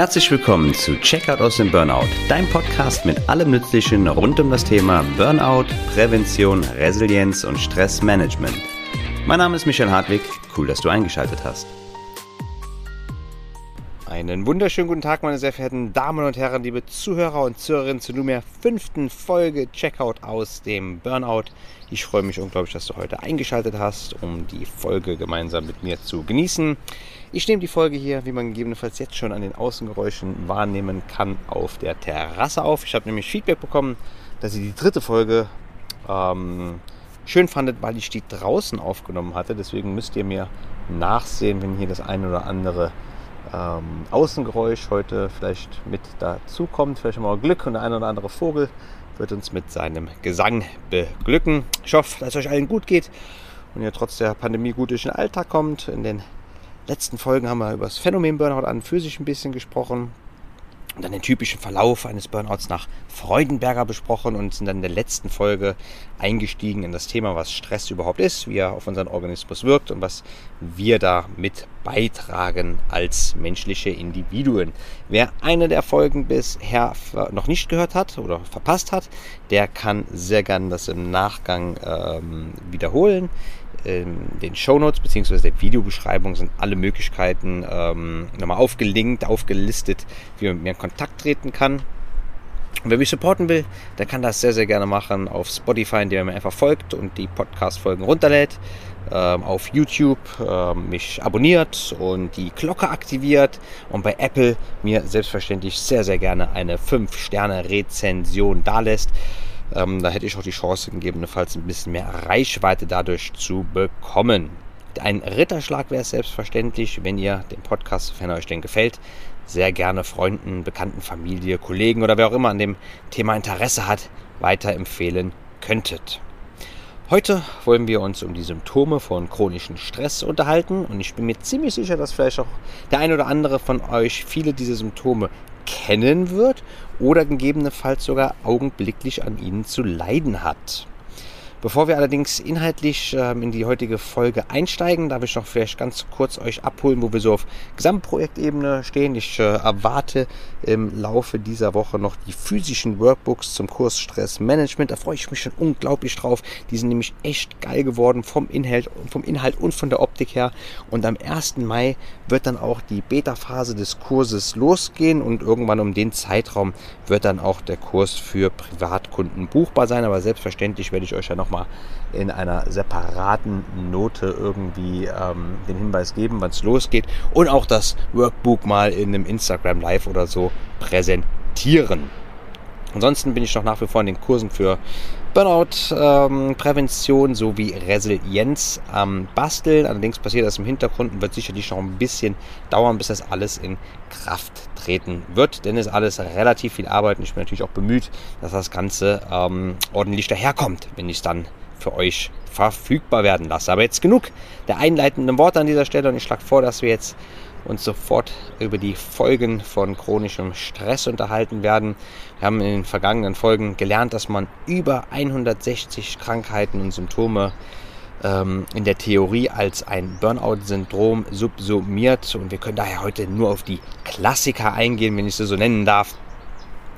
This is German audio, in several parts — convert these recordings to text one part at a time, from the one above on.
Herzlich willkommen zu Checkout aus dem Burnout, dein Podcast mit allem Nützlichen rund um das Thema Burnout, Prävention, Resilienz und Stressmanagement. Mein Name ist Michael Hartwig, cool, dass du eingeschaltet hast. Einen wunderschönen guten Tag, meine sehr verehrten Damen und Herren, liebe Zuhörer und Zuhörerinnen zur nunmehr fünften Folge Checkout aus dem Burnout. Ich freue mich unglaublich, dass du heute eingeschaltet hast, um die Folge gemeinsam mit mir zu genießen. Ich nehme die Folge hier, wie man gegebenenfalls jetzt schon an den Außengeräuschen wahrnehmen kann, auf der Terrasse auf. Ich habe nämlich Feedback bekommen, dass ihr die dritte Folge ähm, schön fandet, weil ich die draußen aufgenommen hatte. Deswegen müsst ihr mir nachsehen, wenn hier das eine oder andere ähm, Außengeräusch heute vielleicht mit dazu kommt. Vielleicht haben wir Glück und der eine oder andere Vogel wird uns mit seinem Gesang beglücken. Ich hoffe, dass es euch allen gut geht und ihr trotz der Pandemie gut durch den Alltag kommt. In den letzten Folgen haben wir über das Phänomen Burnout an für sich ein bisschen gesprochen und dann den typischen Verlauf eines Burnouts nach Freudenberger besprochen und sind dann in der letzten Folge eingestiegen in das Thema, was Stress überhaupt ist, wie er auf unseren Organismus wirkt und was wir da mit beitragen als menschliche Individuen. Wer eine der Folgen bisher noch nicht gehört hat oder verpasst hat, der kann sehr gern das im Nachgang ähm, wiederholen in den Shownotes bzw. der Videobeschreibung sind alle Möglichkeiten ähm, nochmal aufgelinkt, aufgelistet, wie man mit mir in Kontakt treten kann. Und wer mich supporten will, der kann das sehr, sehr gerne machen auf Spotify, indem er mir einfach folgt und die Podcast-Folgen runterlädt. Ähm, auf YouTube ähm, mich abonniert und die Glocke aktiviert und bei Apple mir selbstverständlich sehr, sehr gerne eine 5-Sterne-Rezension dalässt. Ähm, da hätte ich auch die Chance, gegebenenfalls ein bisschen mehr Reichweite dadurch zu bekommen. Ein Ritterschlag wäre es selbstverständlich, wenn ihr den Podcast, wenn euch den gefällt, sehr gerne Freunden, Bekannten, Familie, Kollegen oder wer auch immer an dem Thema Interesse hat, weiterempfehlen könntet. Heute wollen wir uns um die Symptome von chronischem Stress unterhalten und ich bin mir ziemlich sicher, dass vielleicht auch der ein oder andere von euch viele dieser Symptome kennen wird oder gegebenenfalls sogar augenblicklich an ihnen zu leiden hat. Bevor wir allerdings inhaltlich ähm, in die heutige Folge einsteigen, darf ich noch vielleicht ganz kurz euch abholen, wo wir so auf Gesamtprojektebene stehen. Ich äh, erwarte im Laufe dieser Woche noch die physischen Workbooks zum Kurs Stress Management. Da freue ich mich schon unglaublich drauf. Die sind nämlich echt geil geworden vom Inhalt, vom Inhalt und von der Optik her. Und am 1. Mai wird dann auch die Beta-Phase des Kurses losgehen und irgendwann um den Zeitraum wird dann auch der Kurs für Privatkunden buchbar sein. Aber selbstverständlich werde ich euch ja noch nochmal in einer separaten Note irgendwie ähm, den Hinweis geben, wann es losgeht und auch das Workbook mal in einem Instagram Live oder so präsentieren. Ansonsten bin ich noch nach wie vor in den Kursen für Burnout-Prävention ähm, sowie Resilienz am Basteln. Allerdings passiert das im Hintergrund und wird sicherlich noch ein bisschen dauern, bis das alles in Kraft treten wird. Denn es ist alles relativ viel Arbeit und ich bin natürlich auch bemüht, dass das Ganze ähm, ordentlich daherkommt, wenn ich es dann für euch verfügbar werden lasse. Aber jetzt genug der einleitenden Worte an dieser Stelle und ich schlage vor, dass wir jetzt uns sofort über die Folgen von chronischem Stress unterhalten werden. Wir haben in den vergangenen Folgen gelernt, dass man über 160 Krankheiten und Symptome ähm, in der Theorie als ein Burnout-Syndrom subsumiert und wir können daher heute nur auf die Klassiker eingehen, wenn ich sie so nennen darf.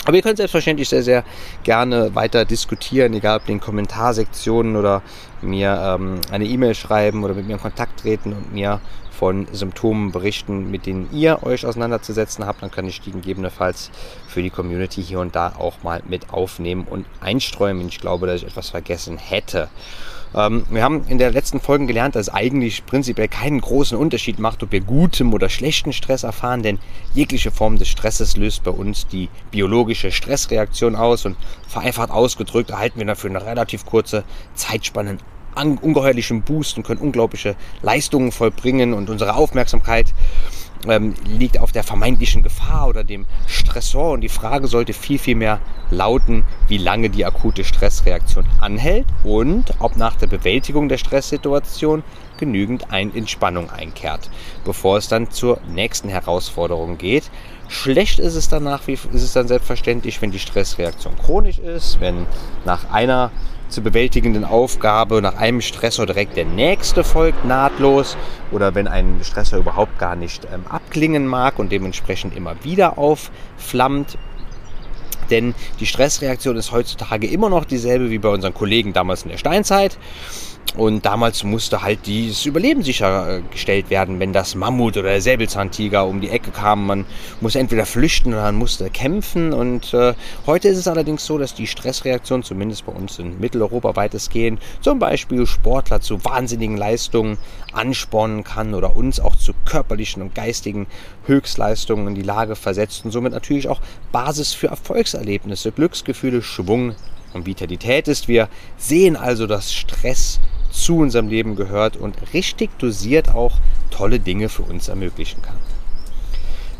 Aber ihr könnt selbstverständlich sehr, sehr gerne weiter diskutieren, egal ob in den Kommentarsektionen oder mir ähm, eine E-Mail schreiben oder mit mir in Kontakt treten und mir von Symptomen berichten, mit denen ihr euch auseinanderzusetzen habt. Dann kann ich die gegebenenfalls für die Community hier und da auch mal mit aufnehmen und einstreuen, wenn ich glaube, dass ich etwas vergessen hätte. Ähm, wir haben in der letzten Folge gelernt, dass es eigentlich prinzipiell keinen großen Unterschied macht, ob wir gutem oder schlechten Stress erfahren, denn jegliche Form des Stresses löst bei uns die biologische Stressreaktion aus und vereinfacht ausgedrückt erhalten wir dafür eine relativ kurze Zeitspanne ungeheuerlichen Boost und können unglaubliche Leistungen vollbringen und unsere Aufmerksamkeit ähm, liegt auf der vermeintlichen Gefahr oder dem Stressor und die Frage sollte viel, viel mehr lauten, wie lange die akute Stressreaktion anhält und ob nach der Bewältigung der Stresssituation genügend ein Entspannung einkehrt, bevor es dann zur nächsten Herausforderung geht. Schlecht ist es danach, wie ist es dann selbstverständlich, wenn die Stressreaktion chronisch ist, wenn nach einer zu bewältigenden Aufgabe nach einem Stressor direkt der nächste folgt nahtlos oder wenn ein Stressor überhaupt gar nicht ähm, abklingen mag und dementsprechend immer wieder aufflammt. Denn die Stressreaktion ist heutzutage immer noch dieselbe wie bei unseren Kollegen damals in der Steinzeit. Und damals musste halt dieses Überleben sichergestellt werden, wenn das Mammut oder der Säbelzahntiger um die Ecke kam. Man musste entweder flüchten oder man musste kämpfen. Und äh, heute ist es allerdings so, dass die Stressreaktion, zumindest bei uns in Mitteleuropa weitestgehend, zum Beispiel Sportler zu wahnsinnigen Leistungen anspornen kann oder uns auch zu körperlichen und geistigen Höchstleistungen in die Lage versetzt und somit natürlich auch Basis für Erfolgserlebnisse, Glücksgefühle, Schwung und Vitalität ist. Wir sehen also, dass Stress zu unserem Leben gehört und richtig dosiert auch tolle Dinge für uns ermöglichen kann.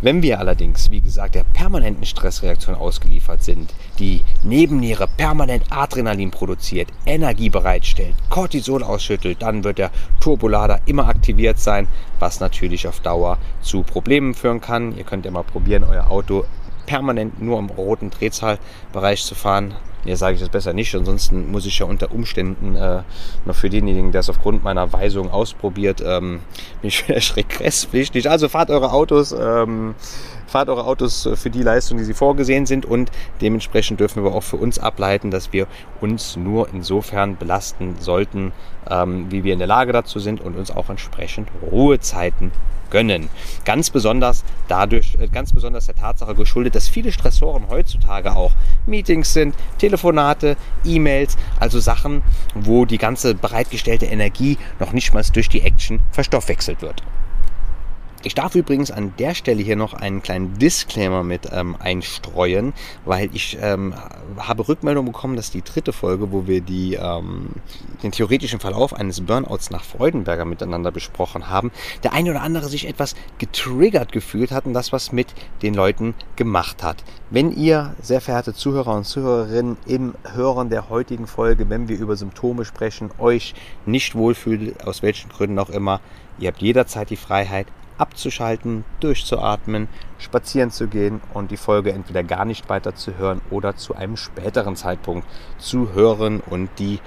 Wenn wir allerdings, wie gesagt, der permanenten Stressreaktion ausgeliefert sind, die Nebenniere permanent Adrenalin produziert, Energie bereitstellt, Cortisol ausschüttelt, dann wird der Turbolader immer aktiviert sein, was natürlich auf Dauer zu Problemen führen kann. Ihr könnt ja mal probieren, euer Auto permanent nur im roten Drehzahlbereich zu fahren. Hier sage ich das besser nicht, ansonsten muss ich ja unter Umständen äh, noch für denjenigen, der es aufgrund meiner Weisung ausprobiert, ähm, bin ich vielleicht regresspflichtig. Also fahrt eure Autos, ähm, fahrt eure Autos für die Leistung, die sie vorgesehen sind und dementsprechend dürfen wir auch für uns ableiten, dass wir uns nur insofern belasten sollten, ähm, wie wir in der Lage dazu sind und uns auch entsprechend Ruhezeiten gönnen. Ganz besonders dadurch, äh, ganz besonders der Tatsache geschuldet, dass viele Stressoren heutzutage auch Meetings sind, Telefonate, E-Mails, also Sachen, wo die ganze bereitgestellte Energie noch nicht mal durch die Action verstoffwechselt wird. Ich darf übrigens an der Stelle hier noch einen kleinen Disclaimer mit ähm, einstreuen, weil ich ähm, habe Rückmeldung bekommen, dass die dritte Folge, wo wir die, ähm, den theoretischen Verlauf eines Burnouts nach Freudenberger miteinander besprochen haben, der eine oder andere sich etwas getriggert gefühlt hat und das was mit den Leuten gemacht hat. Wenn ihr, sehr verehrte Zuhörer und Zuhörerinnen, im Hören der heutigen Folge, wenn wir über Symptome sprechen, euch nicht wohlfühlt, aus welchen Gründen auch immer, ihr habt jederzeit die Freiheit, abzuschalten, durchzuatmen, spazieren zu gehen und die Folge entweder gar nicht weiter zu hören oder zu einem späteren Zeitpunkt zu hören und die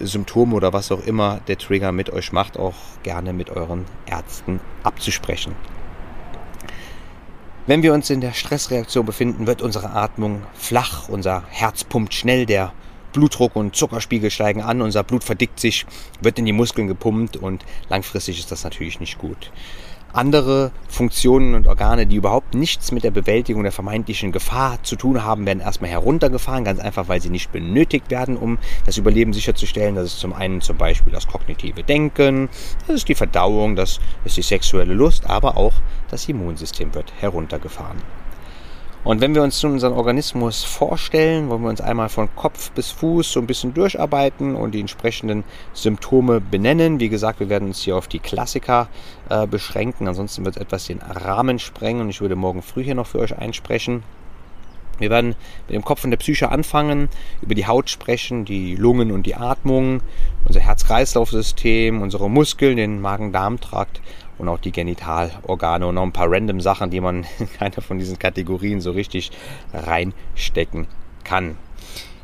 Symptome oder was auch immer der Trigger mit euch macht, auch gerne mit euren Ärzten abzusprechen. Wenn wir uns in der Stressreaktion befinden, wird unsere Atmung flach, unser Herz pumpt schnell, der Blutdruck und Zuckerspiegel steigen an, unser Blut verdickt sich, wird in die Muskeln gepumpt und langfristig ist das natürlich nicht gut. Andere Funktionen und Organe, die überhaupt nichts mit der Bewältigung der vermeintlichen Gefahr zu tun haben, werden erstmal heruntergefahren, ganz einfach, weil sie nicht benötigt werden, um das Überleben sicherzustellen. Das ist zum einen zum Beispiel das kognitive Denken, das ist die Verdauung, das ist die sexuelle Lust, aber auch das Immunsystem wird heruntergefahren. Und wenn wir uns nun unseren Organismus vorstellen, wollen wir uns einmal von Kopf bis Fuß so ein bisschen durcharbeiten und die entsprechenden Symptome benennen. Wie gesagt, wir werden uns hier auf die Klassiker äh, beschränken, ansonsten wird es etwas den Rahmen sprengen und ich würde morgen früh hier noch für euch einsprechen. Wir werden mit dem Kopf und der Psyche anfangen, über die Haut sprechen, die Lungen und die Atmung, unser Herz-Kreislauf-System, unsere Muskeln, den Magen-Darm-Trakt und auch die Genitalorgane und noch ein paar random Sachen, die man in keiner von diesen Kategorien so richtig reinstecken kann.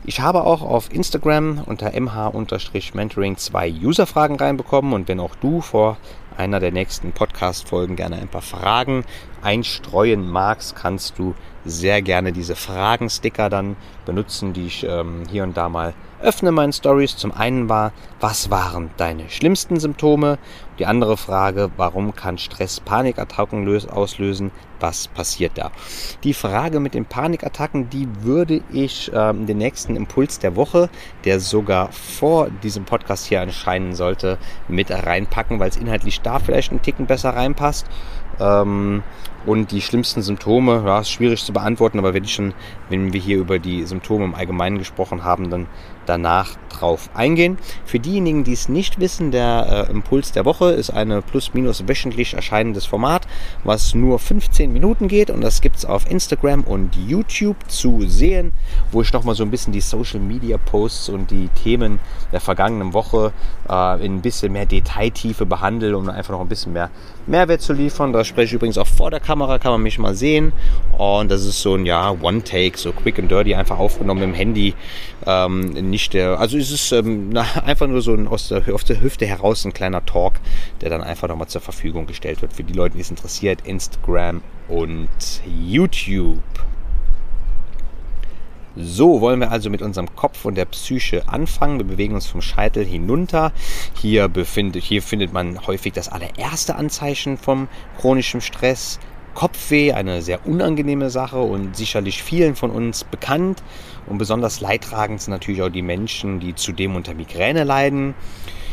Ich habe auch auf Instagram unter mh-mentoring zwei Userfragen reinbekommen und wenn auch du vor einer der nächsten Podcast-Folgen gerne ein paar Fragen einstreuen magst, kannst du sehr gerne diese Fragen-Sticker dann benutzen, die ich ähm, hier und da mal öffne meinen Stories. Zum einen war, was waren deine schlimmsten Symptome? Die andere Frage, warum kann Stress Panikattacken auslösen? Was passiert da? Die Frage mit den Panikattacken, die würde ich ähm, den nächsten Impuls der Woche, der sogar vor diesem Podcast hier erscheinen sollte, mit reinpacken, weil es inhaltlich da vielleicht einen Ticken besser reinpasst. Ähm, und die schlimmsten Symptome, ja, ist schwierig zu beantworten, aber wenn, ich schon, wenn wir hier über die Symptome im Allgemeinen gesprochen haben, dann danach drauf eingehen. Für diejenigen, die es nicht wissen, der äh, Impuls der Woche ist eine plus-minus wöchentlich erscheinendes Format, was nur 15 Minuten geht und das gibt es auf Instagram und YouTube zu sehen, wo ich nochmal so ein bisschen die Social Media Posts und die Themen der vergangenen Woche äh, in ein bisschen mehr Detailtiefe behandle, um einfach noch ein bisschen mehr Mehrwert zu liefern. Das spreche übrigens auch vor der Kamera, kann man mich mal sehen. Und das ist so ein ja, One-Take, so quick and dirty, einfach aufgenommen im Handy. Ähm, nicht der, also es ist ähm, na, einfach nur so ein aus der, aus der Hüfte heraus ein kleiner Talk, der dann einfach nochmal zur Verfügung gestellt wird für die Leute, die es interessiert. Instagram und YouTube. So wollen wir also mit unserem Kopf und der Psyche anfangen. Wir bewegen uns vom Scheitel hinunter. Hier, befindet, hier findet man häufig das allererste Anzeichen vom chronischen Stress. Kopfweh, eine sehr unangenehme Sache und sicherlich vielen von uns bekannt. Und besonders leidtragend sind natürlich auch die Menschen, die zudem unter Migräne leiden.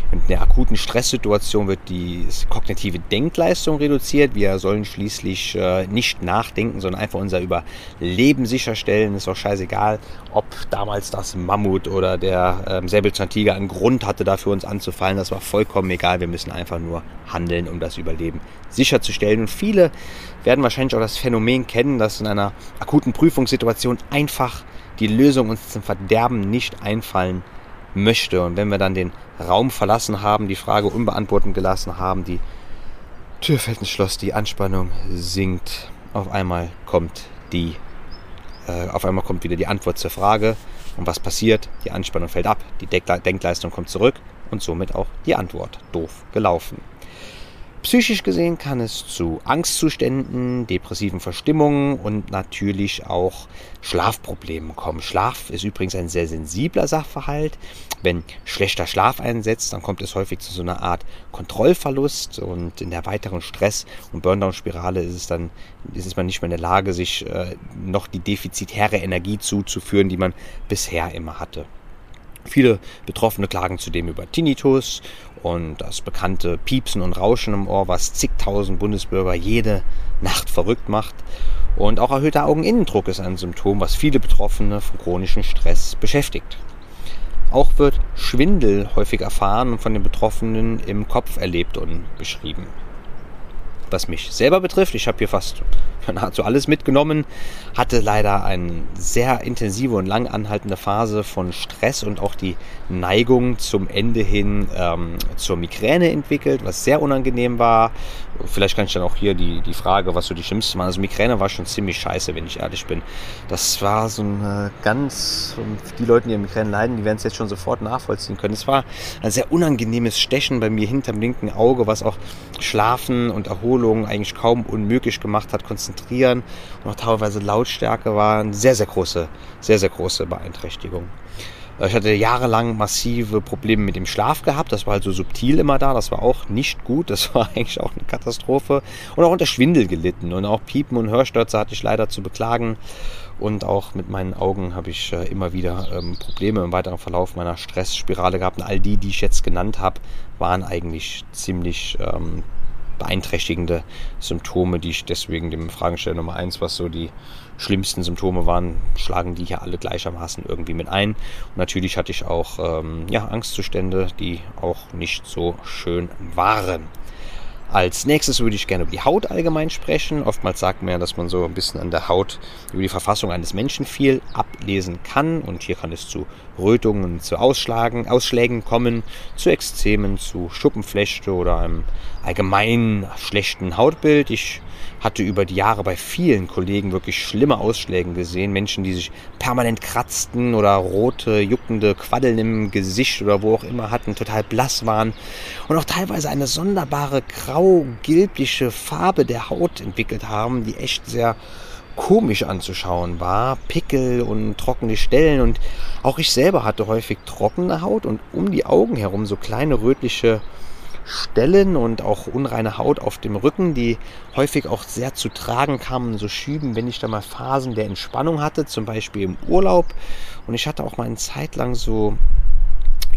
In der akuten Stresssituation wird die kognitive Denkleistung reduziert. Wir sollen schließlich äh, nicht nachdenken, sondern einfach unser Überleben sicherstellen. Ist auch scheißegal, ob damals das Mammut oder der ähm, Säbelzahntiger einen Grund hatte, dafür uns anzufallen. Das war vollkommen egal. Wir müssen einfach nur handeln, um das Überleben sicherzustellen. Und viele werden wahrscheinlich auch das Phänomen kennen, dass in einer akuten Prüfungssituation einfach die Lösung uns zum Verderben nicht einfallen möchte. Und wenn wir dann den Raum verlassen haben, die Frage unbeantwortet gelassen haben, die Tür fällt ins Schloss, die Anspannung sinkt. Auf einmal kommt die, äh, auf einmal kommt wieder die Antwort zur Frage. Und was passiert? Die Anspannung fällt ab, die Denkleistung kommt zurück und somit auch die Antwort. Doof gelaufen. Psychisch gesehen kann es zu Angstzuständen, depressiven Verstimmungen und natürlich auch Schlafproblemen kommen. Schlaf ist übrigens ein sehr sensibler Sachverhalt. Wenn schlechter Schlaf einsetzt, dann kommt es häufig zu so einer Art Kontrollverlust und in der weiteren Stress- und Burndown-Spirale ist es dann, ist man nicht mehr in der Lage, sich äh, noch die defizitäre Energie zuzuführen, die man bisher immer hatte. Viele Betroffene klagen zudem über Tinnitus und das bekannte Piepsen und Rauschen im Ohr, was zigtausend Bundesbürger jede Nacht verrückt macht. Und auch erhöhter Augeninnendruck ist ein Symptom, was viele Betroffene von chronischem Stress beschäftigt. Auch wird Schwindel häufig erfahren und von den Betroffenen im Kopf erlebt und beschrieben was mich selber betrifft, ich habe hier fast nahezu alles mitgenommen, hatte leider eine sehr intensive und lang anhaltende Phase von Stress und auch die Neigung zum Ende hin ähm, zur Migräne entwickelt, was sehr unangenehm war. Vielleicht kann ich dann auch hier die, die Frage, was so die schlimmste war. Also Migräne war schon ziemlich scheiße, wenn ich ehrlich bin. Das war so ein ganz, die Leute, die an Migräne leiden, die werden es jetzt schon sofort nachvollziehen können. Es war ein sehr unangenehmes Stechen bei mir hinterm linken Auge, was auch Schlafen und Erholung eigentlich kaum unmöglich gemacht hat, konzentrieren und auch teilweise Lautstärke war eine sehr, sehr große, sehr, sehr große Beeinträchtigung. Ich hatte jahrelang massive Probleme mit dem Schlaf gehabt. Das war halt so subtil immer da. Das war auch nicht gut. Das war eigentlich auch eine Katastrophe. Und auch unter Schwindel gelitten. Und auch Piepen und Hörstürze hatte ich leider zu beklagen. Und auch mit meinen Augen habe ich äh, immer wieder ähm, Probleme im weiteren Verlauf meiner Stressspirale gehabt. Und all die, die ich jetzt genannt habe, waren eigentlich ziemlich ähm, beeinträchtigende Symptome, die ich deswegen dem Fragensteller Nummer eins, was so die schlimmsten Symptome waren, schlagen die hier alle gleichermaßen irgendwie mit ein. Und natürlich hatte ich auch ähm, ja, Angstzustände, die auch nicht so schön waren. Als nächstes würde ich gerne über die Haut allgemein sprechen. Oftmals sagt man ja, dass man so ein bisschen an der Haut über die Verfassung eines Menschen viel ablesen kann. Und hier kann es zu Rötungen, zu Ausschlagen, Ausschlägen kommen, zu Ekzemen, zu Schuppenflechte oder einem allgemein schlechten Hautbild. Ich hatte über die Jahre bei vielen Kollegen wirklich schlimme Ausschläge gesehen. Menschen, die sich permanent kratzten oder rote, juckende Quaddeln im Gesicht oder wo auch immer hatten, total blass waren und auch teilweise eine sonderbare grau-gelbliche Farbe der Haut entwickelt haben, die echt sehr komisch anzuschauen war. Pickel und trockene Stellen und auch ich selber hatte häufig trockene Haut und um die Augen herum so kleine rötliche Stellen und auch unreine Haut auf dem Rücken, die häufig auch sehr zu tragen kamen, so Schüben, wenn ich da mal Phasen der Entspannung hatte, zum Beispiel im Urlaub. Und ich hatte auch mal eine Zeit lang so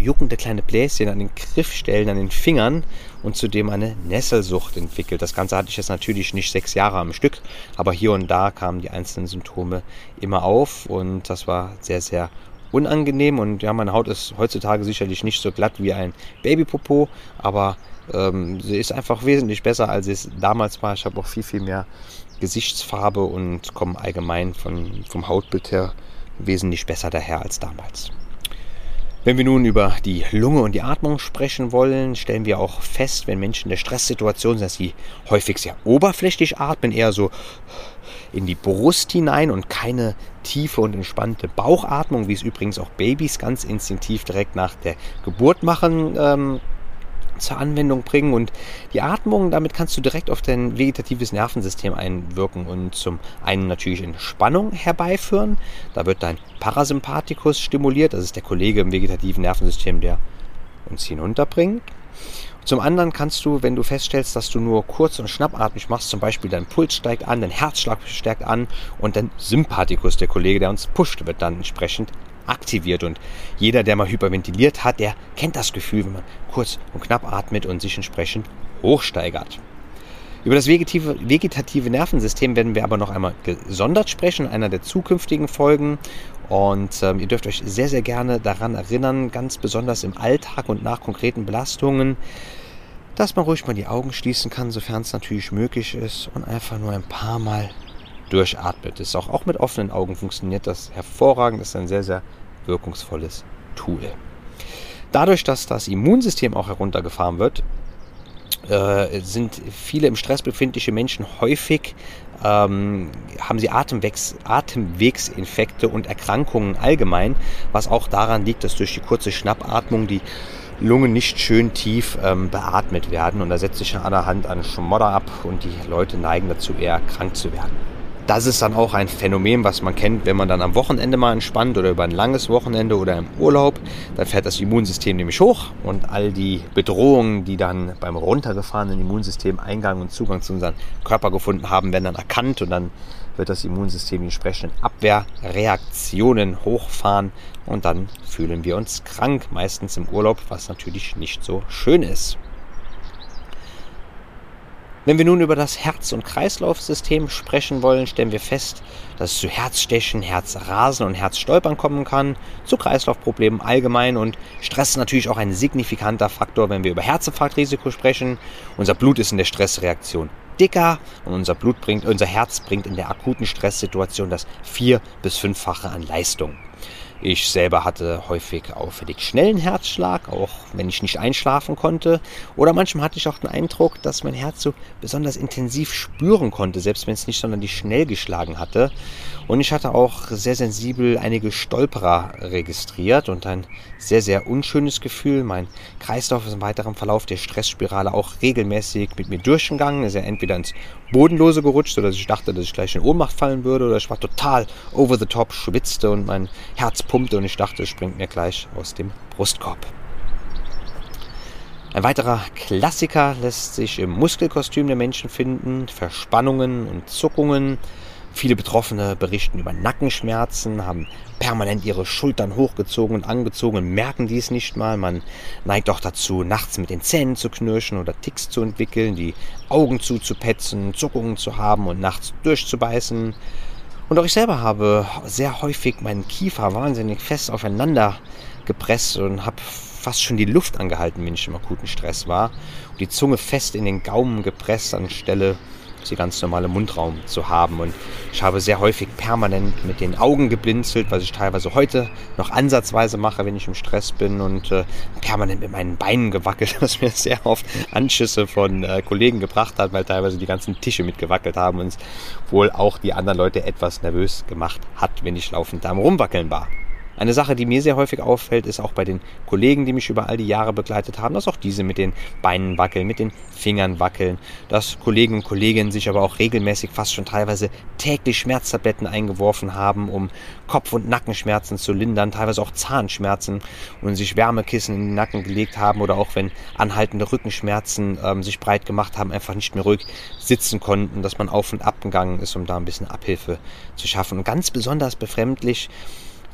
juckende kleine Bläschen an den Griffstellen, an den Fingern und zudem eine Nesselsucht entwickelt. Das Ganze hatte ich jetzt natürlich nicht sechs Jahre am Stück, aber hier und da kamen die einzelnen Symptome immer auf und das war sehr, sehr unangenehm und ja, meine Haut ist heutzutage sicherlich nicht so glatt wie ein Babypopo, aber ähm, sie ist einfach wesentlich besser, als es damals war. Ich habe auch viel, viel mehr Gesichtsfarbe und komme allgemein von, vom Hautbild her wesentlich besser daher als damals. Wenn wir nun über die Lunge und die Atmung sprechen wollen, stellen wir auch fest, wenn Menschen in der Stresssituation sind, dass sie häufig sehr oberflächlich atmen, eher so in die Brust hinein und keine tiefe und entspannte Bauchatmung, wie es übrigens auch Babys ganz instinktiv direkt nach der Geburt machen. Ähm, zur Anwendung bringen und die Atmung, damit kannst du direkt auf dein vegetatives Nervensystem einwirken und zum einen natürlich Entspannung herbeiführen. Da wird dein Parasympathikus stimuliert, das ist der Kollege im vegetativen Nervensystem, der uns hinunterbringt. Zum anderen kannst du, wenn du feststellst, dass du nur kurz und schnappatmig machst, zum Beispiel dein Puls steigt an, dein Herzschlag steigt an und dein Sympathikus, der Kollege, der uns pusht, wird dann entsprechend aktiviert. Und jeder, der mal hyperventiliert hat, der kennt das Gefühl, wenn man kurz und knapp atmet und sich entsprechend hochsteigert. Über das vegetative, vegetative Nervensystem werden wir aber noch einmal gesondert sprechen, in einer der zukünftigen Folgen. Und ähm, ihr dürft euch sehr, sehr gerne daran erinnern, ganz besonders im Alltag und nach konkreten Belastungen, dass man ruhig mal die Augen schließen kann, sofern es natürlich möglich ist, und einfach nur ein paar Mal durchatmet. Das ist auch, auch mit offenen Augen funktioniert das hervorragend. Das ist ein sehr, sehr wirkungsvolles Tool. Dadurch, dass das Immunsystem auch heruntergefahren wird, äh, sind viele im Stress befindliche Menschen häufig ähm, haben sie Atemwegs, Atemwegsinfekte und Erkrankungen allgemein, was auch daran liegt, dass durch die kurze Schnappatmung die Lungen nicht schön tief ähm, beatmet werden. Und da setzt sich an der Hand an Schmodder ab und die Leute neigen dazu eher krank zu werden das ist dann auch ein Phänomen, was man kennt, wenn man dann am Wochenende mal entspannt oder über ein langes Wochenende oder im Urlaub. Dann fährt das Immunsystem nämlich hoch und all die Bedrohungen, die dann beim runtergefahrenen Immunsystem Eingang und Zugang zu unserem Körper gefunden haben, werden dann erkannt und dann wird das Immunsystem die entsprechenden Abwehrreaktionen hochfahren und dann fühlen wir uns krank, meistens im Urlaub, was natürlich nicht so schön ist. Wenn wir nun über das Herz- und Kreislaufsystem sprechen wollen, stellen wir fest, dass es zu Herzstechen, Herzrasen und Herzstolpern kommen kann, zu Kreislaufproblemen allgemein und Stress ist natürlich auch ein signifikanter Faktor, wenn wir über Herzinfarktrisiko sprechen. Unser Blut ist in der Stressreaktion dicker und unser Blut bringt, unser Herz bringt in der akuten Stresssituation das vier- bis fünffache an Leistung. Ich selber hatte häufig auffällig schnellen Herzschlag, auch wenn ich nicht einschlafen konnte. Oder manchmal hatte ich auch den Eindruck, dass mein Herz so besonders intensiv spüren konnte, selbst wenn es nicht sonderlich schnell geschlagen hatte. Und ich hatte auch sehr sensibel einige Stolperer registriert und ein sehr, sehr unschönes Gefühl. Mein Kreislauf ist im weiteren Verlauf der Stressspirale auch regelmäßig mit mir durchgegangen. Ist er entweder ins Bodenlose gerutscht, sodass ich dachte, dass ich gleich in Ohnmacht fallen würde, oder ich war total over the top, schwitzte und mein Herz pumpte und ich dachte, es springt mir gleich aus dem Brustkorb. Ein weiterer Klassiker lässt sich im Muskelkostüm der Menschen finden. Verspannungen und Zuckungen. Viele Betroffene berichten über Nackenschmerzen, haben permanent ihre Schultern hochgezogen und angezogen und merken dies nicht mal. Man neigt auch dazu, nachts mit den Zähnen zu knirschen oder Ticks zu entwickeln, die Augen zuzupetzen, Zuckungen zu haben und nachts durchzubeißen. Und auch ich selber habe sehr häufig meinen Kiefer wahnsinnig fest aufeinander gepresst und habe fast schon die Luft angehalten, wenn ich im akuten Stress war. Und die Zunge fest in den Gaumen gepresst anstelle sie ganz normale Mundraum zu haben. Und ich habe sehr häufig permanent mit den Augen geblinzelt, was ich teilweise heute noch ansatzweise mache, wenn ich im Stress bin und äh, permanent mit meinen Beinen gewackelt, was mir sehr oft Anschüsse von äh, Kollegen gebracht hat, weil teilweise die ganzen Tische mitgewackelt haben und wohl auch die anderen Leute etwas nervös gemacht hat, wenn ich laufend am Rumwackeln war. Eine Sache, die mir sehr häufig auffällt, ist auch bei den Kollegen, die mich über all die Jahre begleitet haben, dass auch diese mit den Beinen wackeln, mit den Fingern wackeln, dass Kollegen und Kolleginnen sich aber auch regelmäßig fast schon teilweise täglich Schmerztabletten eingeworfen haben, um Kopf- und Nackenschmerzen zu lindern, teilweise auch Zahnschmerzen und sich Wärmekissen in den Nacken gelegt haben oder auch wenn anhaltende Rückenschmerzen ähm, sich breit gemacht haben, einfach nicht mehr ruhig sitzen konnten, dass man auf und ab gegangen ist, um da ein bisschen Abhilfe zu schaffen. Und ganz besonders befremdlich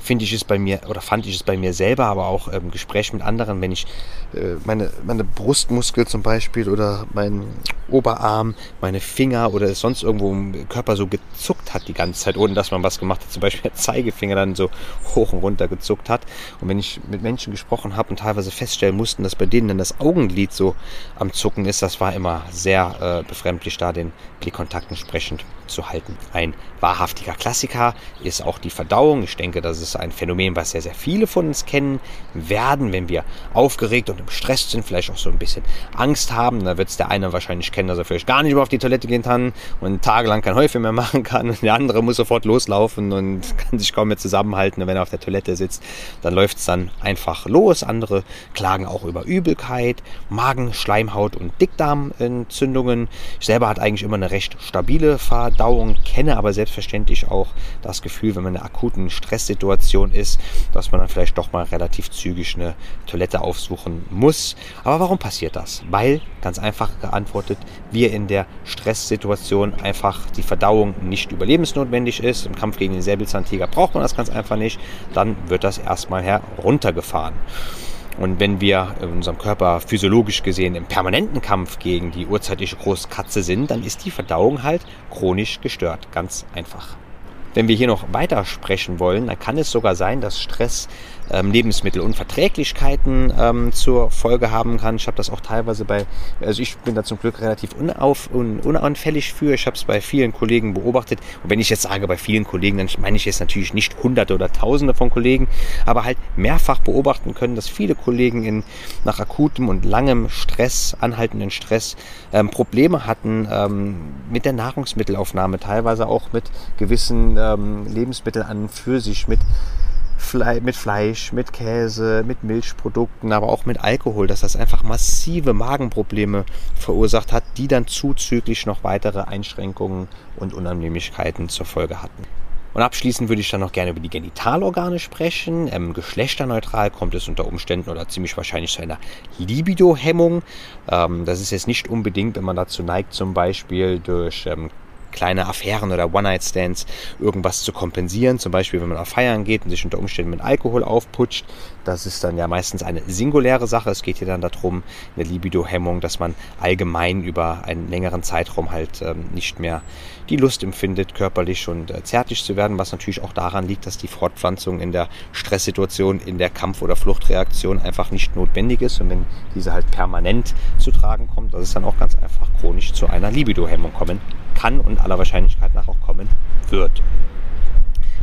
finde ich es bei mir oder fand ich es bei mir selber, aber auch im Gespräch mit anderen, wenn ich äh, meine, meine Brustmuskel zum Beispiel oder mein Oberarm, meine Finger oder sonst irgendwo im Körper so gezuckt hat die ganze Zeit, ohne dass man was gemacht hat. Zum Beispiel der Zeigefinger dann so hoch und runter gezuckt hat. Und wenn ich mit Menschen gesprochen habe und teilweise feststellen mussten, dass bei denen dann das Augenlid so am Zucken ist, das war immer sehr äh, befremdlich, da den Blickkontakt entsprechend zu halten. Ein wahrhaftiger Klassiker ist auch die Verdauung. Ich denke, das ist ist ein Phänomen, was sehr, sehr viele von uns kennen werden, wenn wir aufgeregt und im Stress sind, vielleicht auch so ein bisschen Angst haben. Da wird es der eine wahrscheinlich kennen, dass er vielleicht gar nicht mehr auf die Toilette gehen kann und tagelang kein Häufchen mehr machen kann. Und der andere muss sofort loslaufen und kann sich kaum mehr zusammenhalten. Und wenn er auf der Toilette sitzt, dann läuft es dann einfach los. Andere klagen auch über Übelkeit, Magen, Schleimhaut und Dickdarmentzündungen. Ich selber hatte eigentlich immer eine recht stabile Verdauung, kenne aber selbstverständlich auch das Gefühl, wenn man in einer akuten Stresssituation ist, dass man dann vielleicht doch mal relativ zügig eine Toilette aufsuchen muss. Aber warum passiert das? Weil, ganz einfach geantwortet, wir in der Stresssituation einfach die Verdauung nicht überlebensnotwendig ist. Im Kampf gegen den Säbelzahntiger braucht man das ganz einfach nicht. Dann wird das erstmal heruntergefahren. Und wenn wir in unserem Körper physiologisch gesehen im permanenten Kampf gegen die urzeitliche Großkatze sind, dann ist die Verdauung halt chronisch gestört. Ganz einfach. Wenn wir hier noch weiter sprechen wollen, dann kann es sogar sein, dass Stress ähm, Lebensmittelunverträglichkeiten ähm, zur Folge haben kann. Ich habe das auch teilweise bei, also ich bin da zum Glück relativ unauf, un, unanfällig für. Ich habe es bei vielen Kollegen beobachtet. Und wenn ich jetzt sage bei vielen Kollegen, dann meine ich jetzt natürlich nicht Hunderte oder Tausende von Kollegen, aber halt mehrfach beobachten können, dass viele Kollegen in, nach akutem und langem Stress, anhaltenden Stress, ähm, Probleme hatten ähm, mit der Nahrungsmittelaufnahme, teilweise auch mit gewissen ähm, Lebensmitteln an und für sich, mit Fle mit Fleisch, mit Käse, mit Milchprodukten, aber auch mit Alkohol, dass das einfach massive Magenprobleme verursacht hat, die dann zuzüglich noch weitere Einschränkungen und Unannehmlichkeiten zur Folge hatten. Und abschließend würde ich dann noch gerne über die Genitalorgane sprechen. Ähm, geschlechterneutral kommt es unter Umständen oder ziemlich wahrscheinlich zu einer Libido-Hemmung. Ähm, das ist jetzt nicht unbedingt, wenn man dazu neigt, zum Beispiel durch ähm, kleine Affären oder One-Night-Stands irgendwas zu kompensieren. Zum Beispiel, wenn man auf Feiern geht und sich unter Umständen mit Alkohol aufputscht. Das ist dann ja meistens eine singuläre Sache. Es geht hier dann darum, eine Libido-Hemmung, dass man allgemein über einen längeren Zeitraum halt ähm, nicht mehr die Lust empfindet, körperlich und äh, zärtlich zu werden, was natürlich auch daran liegt, dass die Fortpflanzung in der Stresssituation, in der Kampf- oder Fluchtreaktion einfach nicht notwendig ist. Und wenn diese halt permanent zu tragen kommt, dass es dann auch ganz einfach chronisch zu einer Libido-Hemmung kommen kann und aller Wahrscheinlichkeit nach auch kommen wird.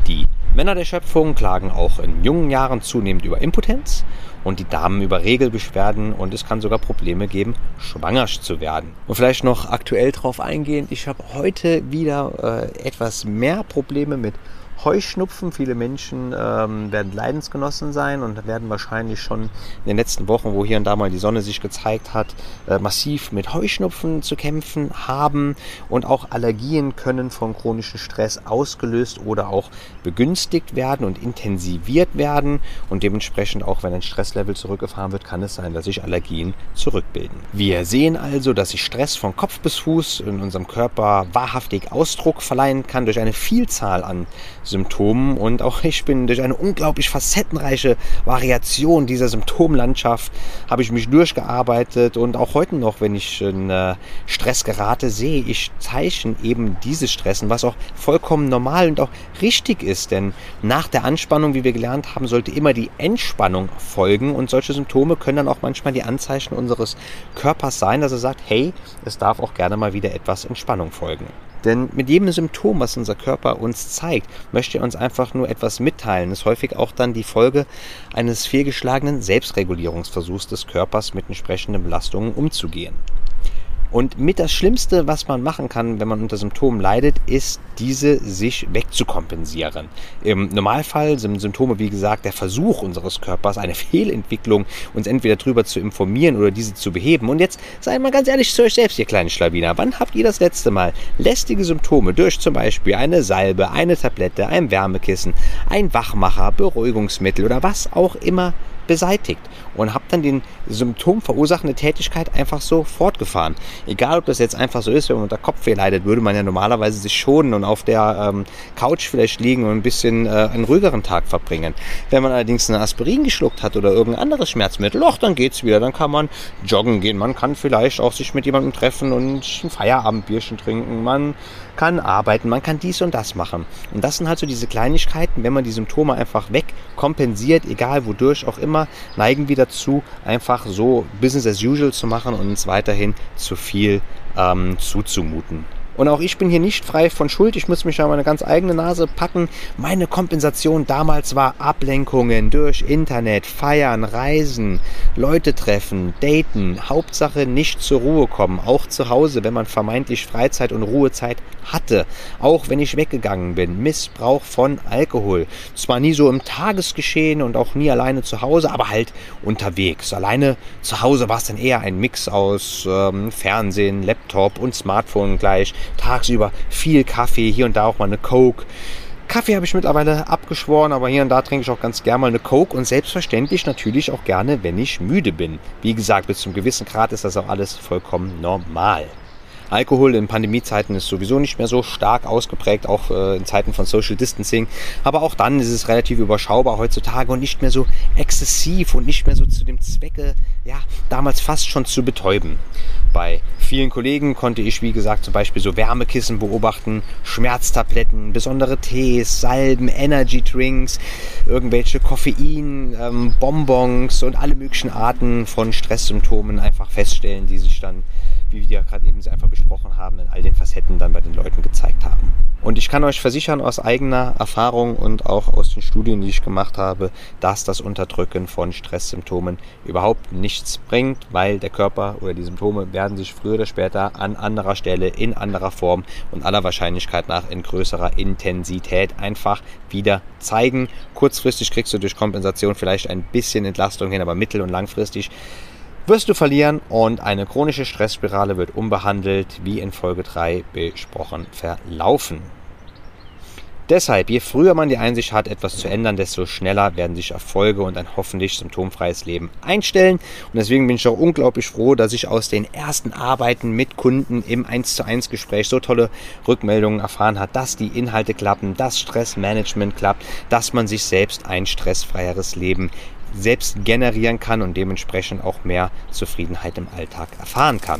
Die Männer der Schöpfung klagen auch in jungen Jahren zunehmend über Impotenz und die Damen über Regelbeschwerden und es kann sogar Probleme geben, schwanger zu werden. Und vielleicht noch aktuell darauf eingehend, ich habe heute wieder äh, etwas mehr Probleme mit Heuschnupfen. Viele Menschen ähm, werden Leidensgenossen sein und werden wahrscheinlich schon in den letzten Wochen, wo hier und da mal die Sonne sich gezeigt hat, äh, massiv mit Heuschnupfen zu kämpfen haben. Und auch Allergien können von chronischem Stress ausgelöst oder auch begünstigt werden und intensiviert werden. Und dementsprechend auch, wenn ein Stresslevel zurückgefahren wird, kann es sein, dass sich Allergien zurückbilden. Wir sehen also, dass sich Stress von Kopf bis Fuß in unserem Körper wahrhaftig Ausdruck verleihen kann durch eine Vielzahl an Symptomen. Und auch ich bin durch eine unglaublich facettenreiche Variation dieser Symptomlandschaft habe ich mich durchgearbeitet. Und auch heute noch, wenn ich in äh, Stress gerate, sehe ich Zeichen eben dieses Stressen, was auch vollkommen normal und auch richtig ist. Denn nach der Anspannung, wie wir gelernt haben, sollte immer die Entspannung folgen. Und solche Symptome können dann auch manchmal die Anzeichen unseres Körpers sein, dass er sagt, hey, es darf auch gerne mal wieder etwas Entspannung folgen. Denn mit jedem Symptom, was unser Körper uns zeigt, möchte er uns einfach nur etwas mitteilen. Das ist häufig auch dann die Folge eines fehlgeschlagenen Selbstregulierungsversuchs des Körpers mit entsprechenden Belastungen umzugehen. Und mit das Schlimmste, was man machen kann, wenn man unter Symptomen leidet, ist, diese sich wegzukompensieren. Im Normalfall sind Symptome, wie gesagt, der Versuch unseres Körpers, eine Fehlentwicklung, uns entweder darüber zu informieren oder diese zu beheben. Und jetzt seid mal ganz ehrlich zu euch selbst, ihr kleinen Schlawiner. Wann habt ihr das letzte Mal lästige Symptome durch zum Beispiel eine Salbe, eine Tablette, ein Wärmekissen, ein Wachmacher, Beruhigungsmittel oder was auch immer beseitigt und habe dann den Symptom verursachende Tätigkeit einfach so fortgefahren. Egal, ob das jetzt einfach so ist, wenn man unter Kopfweh leidet, würde man ja normalerweise sich schonen und auf der ähm, Couch vielleicht liegen und ein bisschen äh, einen ruhigeren Tag verbringen. Wenn man allerdings eine Aspirin geschluckt hat oder irgendein anderes Schmerzmittel, ach, dann geht's wieder. Dann kann man joggen gehen. Man kann vielleicht auch sich mit jemandem treffen und ein Feierabendbierchen trinken. Man kann arbeiten, man kann dies und das machen. Und das sind halt so diese Kleinigkeiten, wenn man die Symptome einfach wegkompensiert, egal wodurch auch immer, neigen wir dazu, einfach so Business as usual zu machen und uns weiterhin zu viel ähm, zuzumuten. Und auch ich bin hier nicht frei von Schuld. Ich muss mich an meine ganz eigene Nase packen. Meine Kompensation damals war Ablenkungen durch Internet, Feiern, Reisen, Leute treffen, daten. Hauptsache nicht zur Ruhe kommen. Auch zu Hause, wenn man vermeintlich Freizeit und Ruhezeit hatte. Auch wenn ich weggegangen bin. Missbrauch von Alkohol. Zwar nie so im Tagesgeschehen und auch nie alleine zu Hause, aber halt unterwegs. Alleine zu Hause war es dann eher ein Mix aus ähm, Fernsehen, Laptop und Smartphone gleich tagsüber viel Kaffee, hier und da auch mal eine Coke. Kaffee habe ich mittlerweile abgeschworen, aber hier und da trinke ich auch ganz gerne mal eine Coke und selbstverständlich natürlich auch gerne, wenn ich müde bin. Wie gesagt, bis zum gewissen Grad ist das auch alles vollkommen normal. Alkohol in Pandemiezeiten ist sowieso nicht mehr so stark ausgeprägt, auch äh, in Zeiten von Social Distancing. Aber auch dann ist es relativ überschaubar heutzutage und nicht mehr so exzessiv und nicht mehr so zu dem Zwecke, ja, damals fast schon zu betäuben. Bei vielen Kollegen konnte ich, wie gesagt, zum Beispiel so Wärmekissen beobachten, Schmerztabletten, besondere Tees, Salben, Energy Drinks, irgendwelche Koffein, ähm, Bonbons und alle möglichen Arten von Stresssymptomen einfach feststellen, die sich dann wie wir ja gerade eben einfach besprochen haben, in all den Facetten dann bei den Leuten gezeigt haben. Und ich kann euch versichern aus eigener Erfahrung und auch aus den Studien, die ich gemacht habe, dass das Unterdrücken von Stresssymptomen überhaupt nichts bringt, weil der Körper oder die Symptome werden sich früher oder später an anderer Stelle, in anderer Form und aller Wahrscheinlichkeit nach in größerer Intensität einfach wieder zeigen. Kurzfristig kriegst du durch Kompensation vielleicht ein bisschen Entlastung hin, aber mittel- und langfristig wirst du verlieren und eine chronische Stressspirale wird unbehandelt, wie in Folge 3 besprochen, verlaufen. Deshalb, je früher man die Einsicht hat, etwas zu ändern, desto schneller werden sich Erfolge und ein hoffentlich symptomfreies Leben einstellen. Und deswegen bin ich auch unglaublich froh, dass ich aus den ersten Arbeiten mit Kunden im 1 zu 1 Gespräch so tolle Rückmeldungen erfahren hat, dass die Inhalte klappen, dass Stressmanagement klappt, dass man sich selbst ein stressfreieres Leben selbst generieren kann und dementsprechend auch mehr Zufriedenheit im Alltag erfahren kann.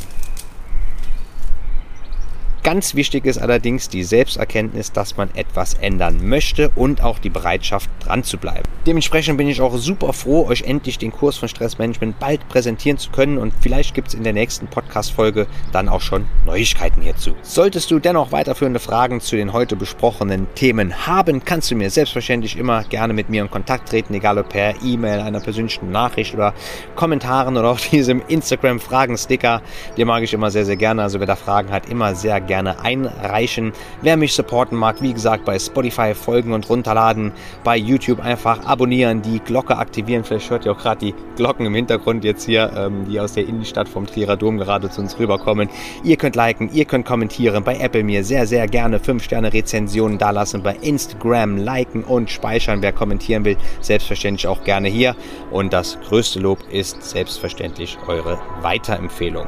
Ganz wichtig ist allerdings die Selbsterkenntnis, dass man etwas ändern möchte und auch die Bereitschaft dran zu bleiben. Dementsprechend bin ich auch super froh, euch endlich den Kurs von Stressmanagement bald präsentieren zu können und vielleicht gibt es in der nächsten Podcast-Folge dann auch schon Neuigkeiten hierzu. Solltest du dennoch weiterführende Fragen zu den heute besprochenen Themen haben, kannst du mir selbstverständlich immer gerne mit mir in Kontakt treten, egal ob per E-Mail, einer persönlichen Nachricht oder Kommentaren oder auch diesem Instagram-Fragen-Sticker. Den mag ich immer sehr, sehr gerne. Also wer da Fragen hat, immer sehr gerne gerne einreichen. Wer mich supporten mag, wie gesagt, bei Spotify folgen und runterladen, bei YouTube einfach abonnieren, die Glocke aktivieren. Vielleicht hört ihr auch gerade die Glocken im Hintergrund jetzt hier, ähm, die aus der Innenstadt vom Trierer Dom gerade zu uns rüberkommen. Ihr könnt liken, ihr könnt kommentieren, bei Apple mir sehr, sehr gerne 5-Sterne-Rezensionen dalassen, bei Instagram liken und speichern, wer kommentieren will, selbstverständlich auch gerne hier. Und das größte Lob ist selbstverständlich eure Weiterempfehlung.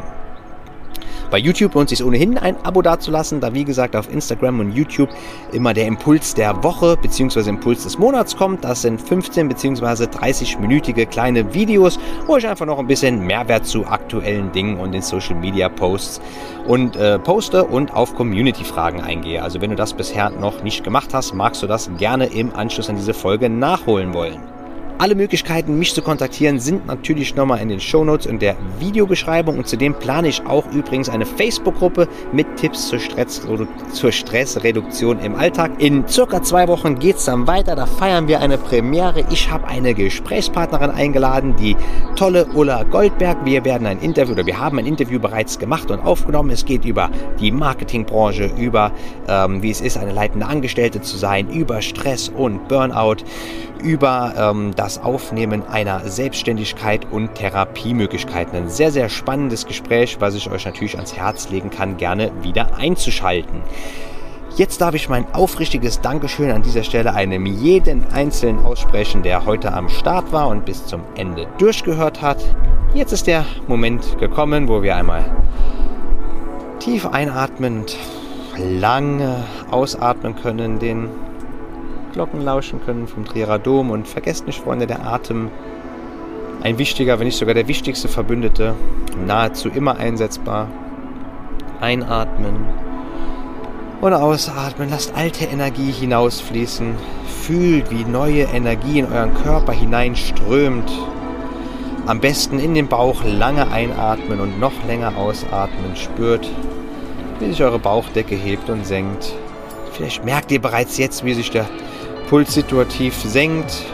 Bei YouTube lohnt sich ohnehin ein Abo dazulassen, da wie gesagt auf Instagram und YouTube immer der Impuls der Woche bzw. Impuls des Monats kommt. Das sind 15 bzw. 30-minütige kleine Videos, wo ich einfach noch ein bisschen Mehrwert zu aktuellen Dingen und den Social Media Posts und äh, poste und auf Community-Fragen eingehe. Also wenn du das bisher noch nicht gemacht hast, magst du das gerne im Anschluss an diese Folge nachholen wollen. Alle Möglichkeiten, mich zu kontaktieren, sind natürlich nochmal in den Shownotes und der Videobeschreibung. Und zudem plane ich auch übrigens eine Facebook-Gruppe mit Tipps zur, Stress, zur Stressreduktion im Alltag. In circa zwei Wochen geht es dann weiter. Da feiern wir eine Premiere. Ich habe eine Gesprächspartnerin eingeladen, die tolle Ulla Goldberg. Wir werden ein Interview oder wir haben ein Interview bereits gemacht und aufgenommen. Es geht über die Marketingbranche, über ähm, wie es ist, eine leitende Angestellte zu sein, über Stress und Burnout, über ähm, das Aufnehmen einer Selbstständigkeit und Therapiemöglichkeiten. Ein sehr, sehr spannendes Gespräch, was ich euch natürlich ans Herz legen kann, gerne wieder einzuschalten. Jetzt darf ich mein aufrichtiges Dankeschön an dieser Stelle einem jeden Einzelnen aussprechen, der heute am Start war und bis zum Ende durchgehört hat. Jetzt ist der Moment gekommen, wo wir einmal tief einatmend, lange ausatmen können, den Glocken lauschen können vom Trierer Dom. Und vergesst nicht, Freunde, der Atem, ein wichtiger, wenn nicht sogar der wichtigste Verbündete, nahezu immer einsetzbar. Einatmen und ausatmen. Lasst alte Energie hinausfließen. Fühlt, wie neue Energie in euren Körper hineinströmt. Am besten in den Bauch lange einatmen und noch länger ausatmen. Spürt, wie sich eure Bauchdecke hebt und senkt. Vielleicht merkt ihr bereits jetzt, wie sich der Puls situativ senkt.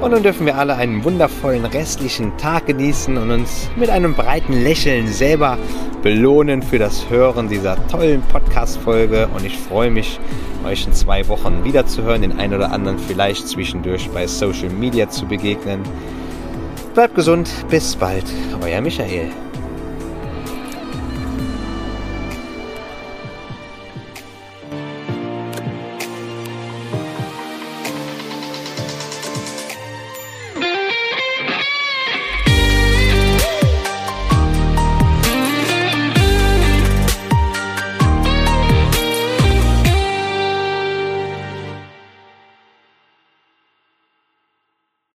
Und nun dürfen wir alle einen wundervollen restlichen Tag genießen und uns mit einem breiten Lächeln selber belohnen für das Hören dieser tollen Podcast-Folge. Und ich freue mich, euch in zwei Wochen wiederzuhören, den einen oder anderen vielleicht zwischendurch bei Social Media zu begegnen. Bleibt gesund, bis bald, euer Michael.